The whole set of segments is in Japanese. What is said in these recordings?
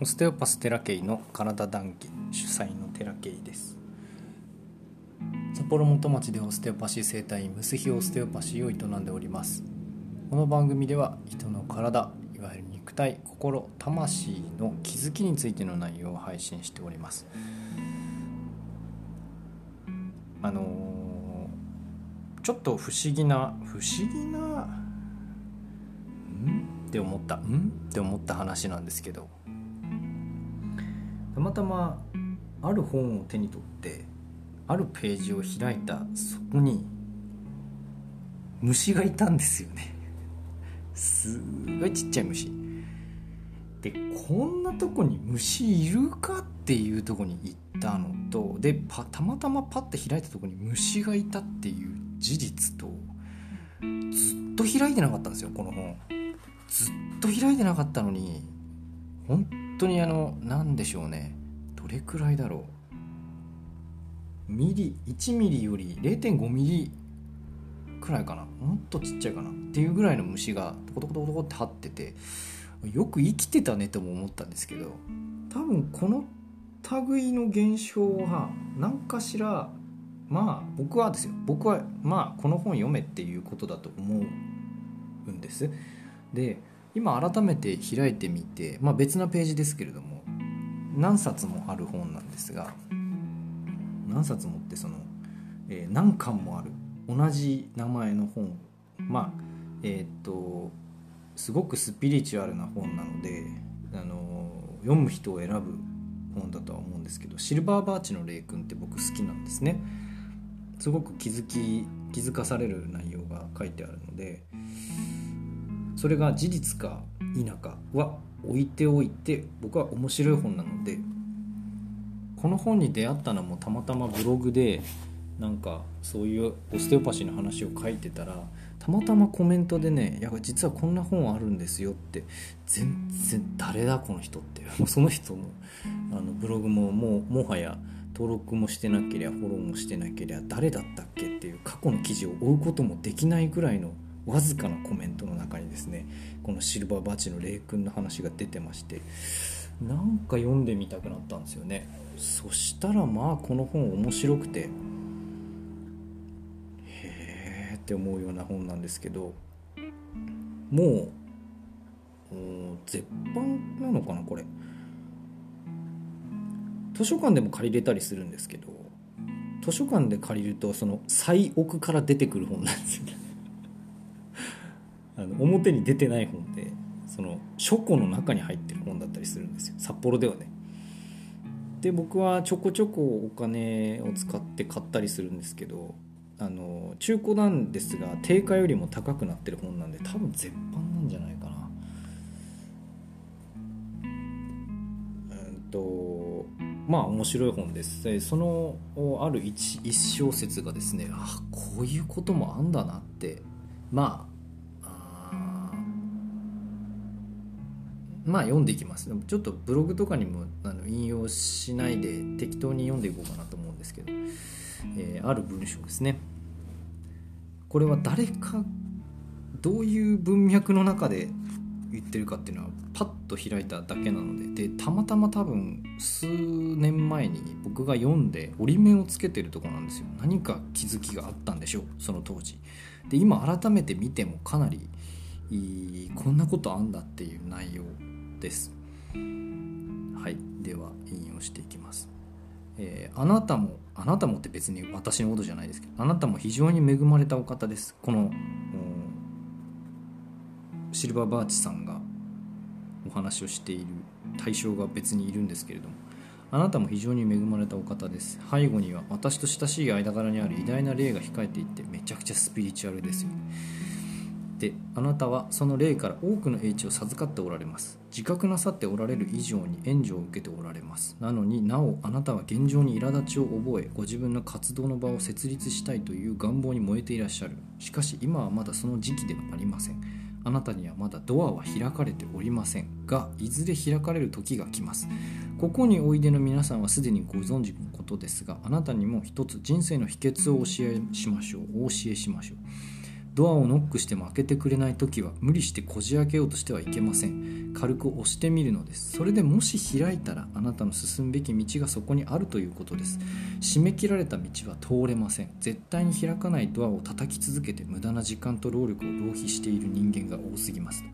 オステオパステラケイの体談義主催のテラケイです。札幌元町でオステオパシー生態院ムスヒオステオパシーを営んでおります。この番組では人の体いわゆる肉体心魂の気づきについての内容を配信しております。あのー、ちょっと不思議な不思議なうん？って思った。ん？って思った話なんですけど。たまたまある本を手に取ってあるページを開いたそこに虫がいたんですよね。すごいちっちゃい虫。でこんなとこに虫いるかっていうとこに行ったのとでたまたまパッて開いたとこに虫がいたっていう事実とずっと開いてなかったんですよこの本。ずっと開いてなかったのに本当にあの何でしょうね。どれくらいだろう。ミリ1ミリより0.5ミリくらいかな。もっとちっちゃいかな。っていうぐらいの虫がトコトコトコトコって張っててよく生きてたねとも思ったんですけど多分この類の現象は何かしらまあ僕はですよ。僕はまあこの本読めっていうことだと思うんです。で今改めて開いてみて、まあ、別なページですけれども何冊もある本なんですが何冊もってその、えー、何巻もある同じ名前の本まあえっ、とすごくスピリチュアルな本なので、あの読む人を選ぶ本だとは思うんですけど「シルバーバーチの霊君」って僕好きなんですね。すごく気づき気づかされる内容が書いてあるのでそれが事実か否かは置いておいて僕は面白い本なのでこの本に出会ったのもたまたまブログでなんかそういうオステオパシーの話を書いてたらたまたまコメントでね「いや実はこんな本あるんですよ」って全然誰だこの人ってもうその人のあのブログももうもはや登録もしてなければフォローもしてなければ誰だったっけっていう過去の記事を追うこともできないぐらいのわずかなコメントの中にですね。このシルバーバチの霊君の話が出てましてなんか読んでみたくなったんですよね。そしたらまあこの本面白くてへえって思うような本なんですけどもう絶版なのかなこれ。図書館でも借りれたりするんですけど図書館で借りるとその最奥から出てくる本なんですよね。あの表に出てない本でその書庫の中に入ってる本だったりするんですよ。札幌ではね。で僕はちょこちょこお金を使って買ったりするんですけどあの中古なんですが定価よりも高くなってる本なんで多分絶版なんじゃないかな。うんとまあ面白い本です。そのある一小節がですねあこういうこともあんだなって。ままあ読んでいきます。ちょっとブログとかにもあの引用しないで適当に読んでいこうかなと思うんですけど、えー、ある文章ですね。これは誰かどういう文脈の中で言ってるかっていうのはパッと開いただけなのででたまたま多分数年前に僕が読んで折り目をつけてるとこなんですよ。何か気づきがあったんでしょうその当時。で今改めて見てもかなりこんなことあんだっていう内容です。はい。では引用していきます、えー、あなたもあなたもって別に私のことじゃないですけどあなたも非常に恵まれたお方です。このシルバーバーチさんがお話をしている対象が別にいるんですけれどもあなたも非常に恵まれたお方です。背後には私と親しい間柄にある偉大な霊が控えていてめちゃくちゃスピリチュアルですよ。であなたはその霊から多くの英知を授かっておられます。自覚なさっておられる以上に援助を受けておられます。なのになおあなたは現状に苛立ちを覚えご自分の活動の場を設立したいという願望に燃えていらっしゃる。しかし今はまだその時期ではありません。あなたにはまだドアは開かれておりません。がいずれ開かれる時が来ます。ここにおいでの皆さんはすでにご存知のことですがあなたにも一つ人生の秘訣を教えしましょう。お教えしましょう。ドアをノックしても開けてくれない時は無理してこじ開けようとしてはいけません。軽く押してみるのです。それでもし開いたらあなたの進むべき道がそこにあるということです。締め切られた道は通れません。絶対に開かないドアを叩き続けて無駄な時間と労力を浪費している人間が多すぎます。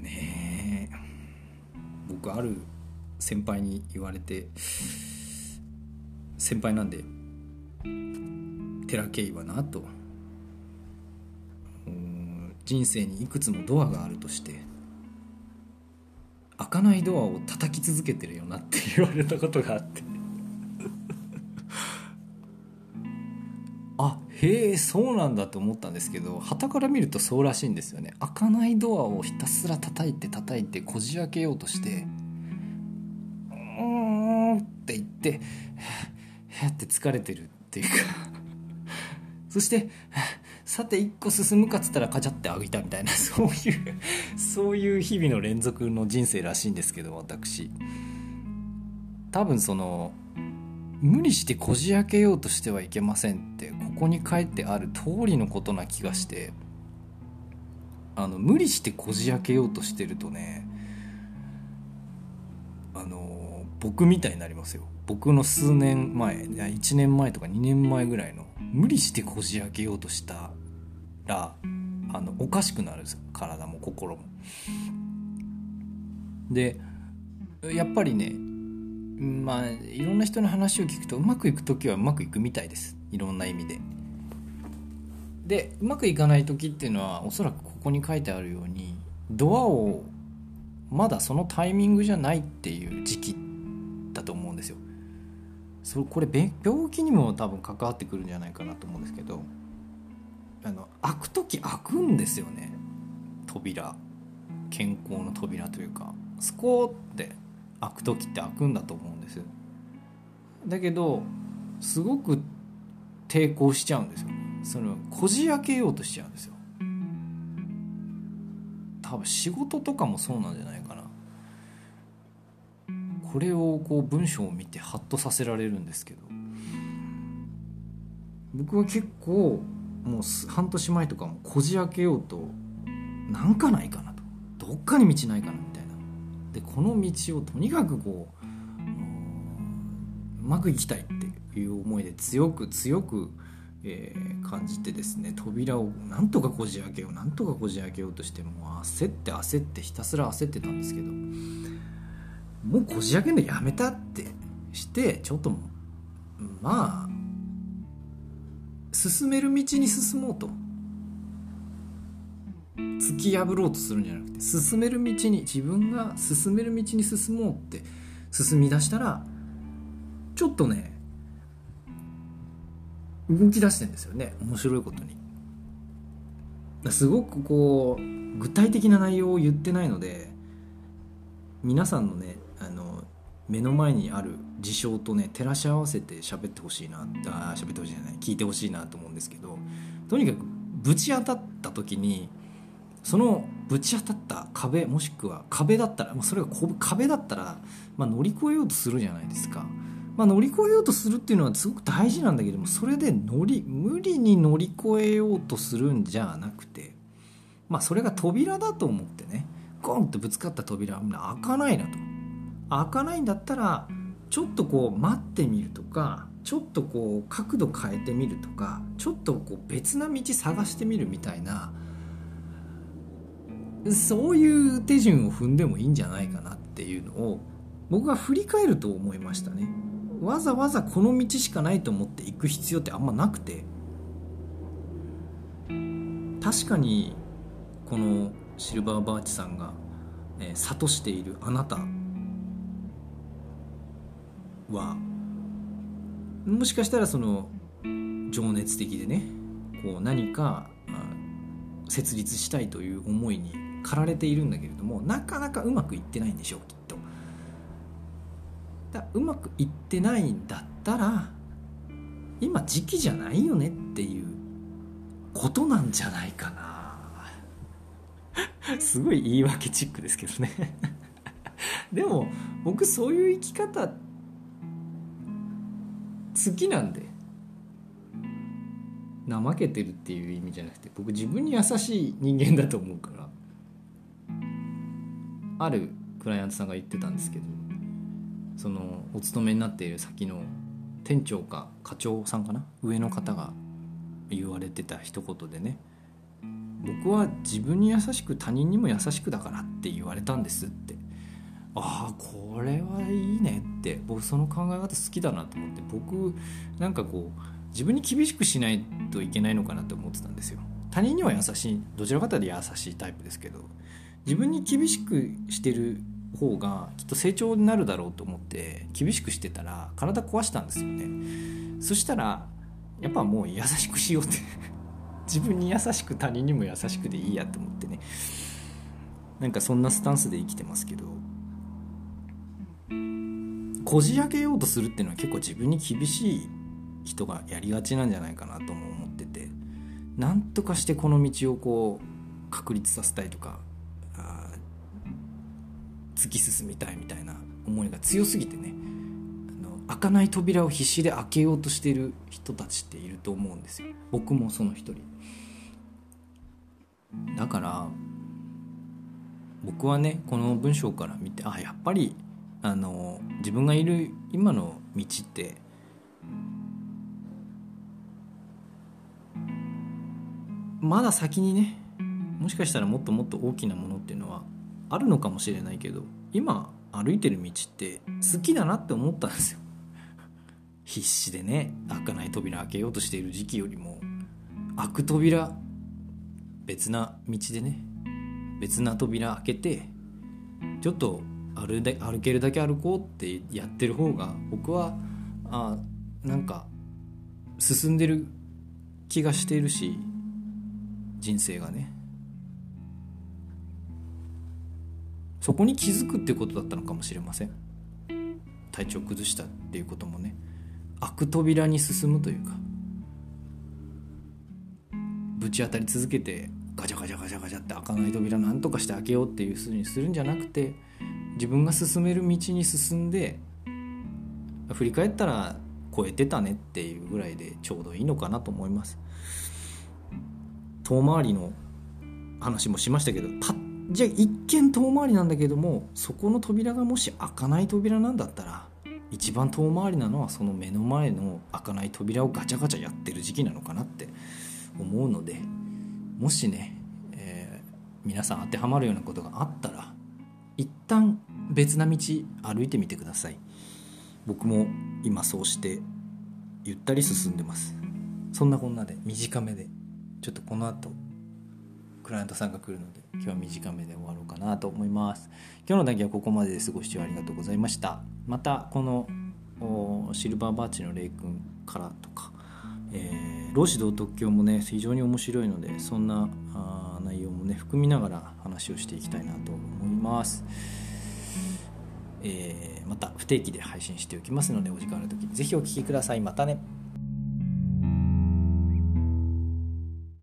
ねえ。僕ある先輩に言われて先輩なんで寺圭はなと。人生にいくつもドアがあるとして開かないドアを叩き続けてるよなって言われたことがあって。あへえそうなんだと思ったんですけど旗から見るとそうらしいんですよね。開かないドアをひたすら叩いて叩いてこじ開けようとしてうーんって言ってって疲れてるっていうか。そしてさて一個進むかっつったらカチャって開いたみたいな。そういうそういう日々の連続の人生らしいんですけど私。多分その無理してこじ開けようとしてはいけませんってここに書いてある通りのことな気がして。あの無理してこじ開けようとしてるとねあの僕みたいになりますよ僕の数年前いや1年前とか2年前ぐらいの無理してこじ開けようとしたらあのおかしくなるんですよ体も心も。でやっぱりねまあいろんな人の話を聞くとうまくいく時はうまくいくみたいですいろんな意味で。でうまくいかない時っていうのはおそらくここに書いてあるようにドアをまだそのタイミングじゃないっていう時期ってだと思うんですよ。そこれ病気にも多分関わってくるんじゃないかなと思うんですけどあの開く時開くんですよね。扉。健康の扉というか。スコーって開く時って開くんだと思うんですだけどすごく抵抗しちゃうんですよそのこじ開けようとしちゃうんですよ。多分仕事とかもそうなんじゃないかな。これをこう文章を見てハッとさせられるんですけど。僕は結構もう半年前とかもこじ開けようとなんかないかなと。どっかに道ないかなみたいな。でこの道をとにかくこううまくいきたいっていう思いで強く強く、えー、感じてですね扉をなんとかこじ開けようなんとかこじ開けようとしてもう焦って焦ってひたすら焦ってたんですけど。もうこじ開けるのやめたってしてちょっとまあ進める道に進もうと。突き破ろうとするんじゃなくて進める道に自分が進める道に進もうって進み出したらちょっとね動き出してんですよね面白いことに。すごくこう具体的な内容を言ってないので皆さんのねあの目の前にある事象とね照らし合わせて喋ってほしいなあ喋ってほしいじゃない聞いてほしいなと思うんですけどとにかくぶち当たった時にそのぶち当たった壁もしくは壁だったらそれが壁だったら、まあ、乗り越えようとするじゃないですか。まあ、乗り越えようとするっていうのはすごく大事なんだけどもそれで乗り無理に乗り越えようとするんじゃなくてまあそれが扉だと思ってねゴンとぶつかった扉は開かないなと開かないんだったらちょっとこう待ってみるとかちょっとこう角度変えてみるとかちょっとこう別な道探してみるみたいなそういう手順を踏んでもいいんじゃないかなっていうのを僕は振り返ると思いましたね。わざわざこの道しかないと思って行く必要ってあんまなくて。確かにこのシルバーバーチさんが、え、諭しているあなたはもしかしたらその情熱的でねこう何か設立したいという思いに駆られているんだけれどもなかなかうまくいってないんでしょうきっと。だうまくいってないんだったら今時期じゃないよねっていうことなんじゃないかな すごい言い訳チックですけどね でも僕そういう生き方好好きなんで。怠けてるっていう意味じゃなくて僕自分に優しい人間だと思うから。あるクライアントさんが言ってたんですけどそのお勤めになっている先の店長か課長さんかな？上の方が言われてた一言でね。僕は自分に優しく他人にも優しくだからって言われたんですって。ああこれはいいねって。僕その考え方好きだなと思って僕なんかこう自分に厳しくしないといけないのかなって思ってたんですよ。他人には優しいどちらかというと優しいタイプですけど自分に厳しくしてる方がきっと成長になるだろうと思って厳しくしてたら体壊したんですよね。そしたらやっぱもう優しくしようって。自分に優しく他人にも優しくでいいやと思ってね。なんかそんなスタンスで生きてますけど。こじ開けようとするっていうのは結構自分に厳しい人がやりがちなんじゃないかなとも思っててなんとかしてこの道をこう確立させたいとか突き進みたいみたいな思いが強すぎてねあの開かない扉を必死で開けようとしている人たちっていると思うんですよ。僕もその一人。だから僕はねこの文章から見てあやっぱりあの自分がいる今の道ってまだ先にねもしかしたらもっともっと大きなものっていうのはあるのかもしれないけど今歩いてる道って好きだなって思ったんですよ。必死でね開かない扉開けようとしている時期よりも開く扉別な道でね別な扉開けてちょっと歩歩けるだけ歩こうってやってる方が僕はあなんか進んでる気がしているし人生がね。そこに気づくっていうことだったのかもしれません。体調崩したっていうこともね。開く扉に進むというか。ぶち当たり続けてガチャガチャガチャガチャって開かない扉なんとかして開けようっていうふうにするんじゃなくて自分が進める道に進んで振り返ったら超えてたねっていうぐらいでちょうどいいのかなと思います。遠回りの話もしましたけどパッじゃあ一見遠回りなんだけどもそこの扉がもし開かない扉なんだったら一番遠回りなのはその目の前の開かない扉をガチャガチャやってる時期なのかなって思うのでもしね、えー、皆さん当てはまるようなことがあったら旦別な道歩いてみてください。僕も今そうしてゆったり進んでます。そんなこんなで短めでちょっとこの後クライアントさんが来るので今日は短めで終わろうかなと思います。今日の談義はここまでです。ご視聴ありがとうございました。またこのシルバーバーチのレイ君からとか、えー、老子道徳教もね非常に面白いのでそんな内容もね含みながら話をしていきたいなと思います、えー、また不定期で配信しておきますのでお時間ある時ぜひお聴きください。またね。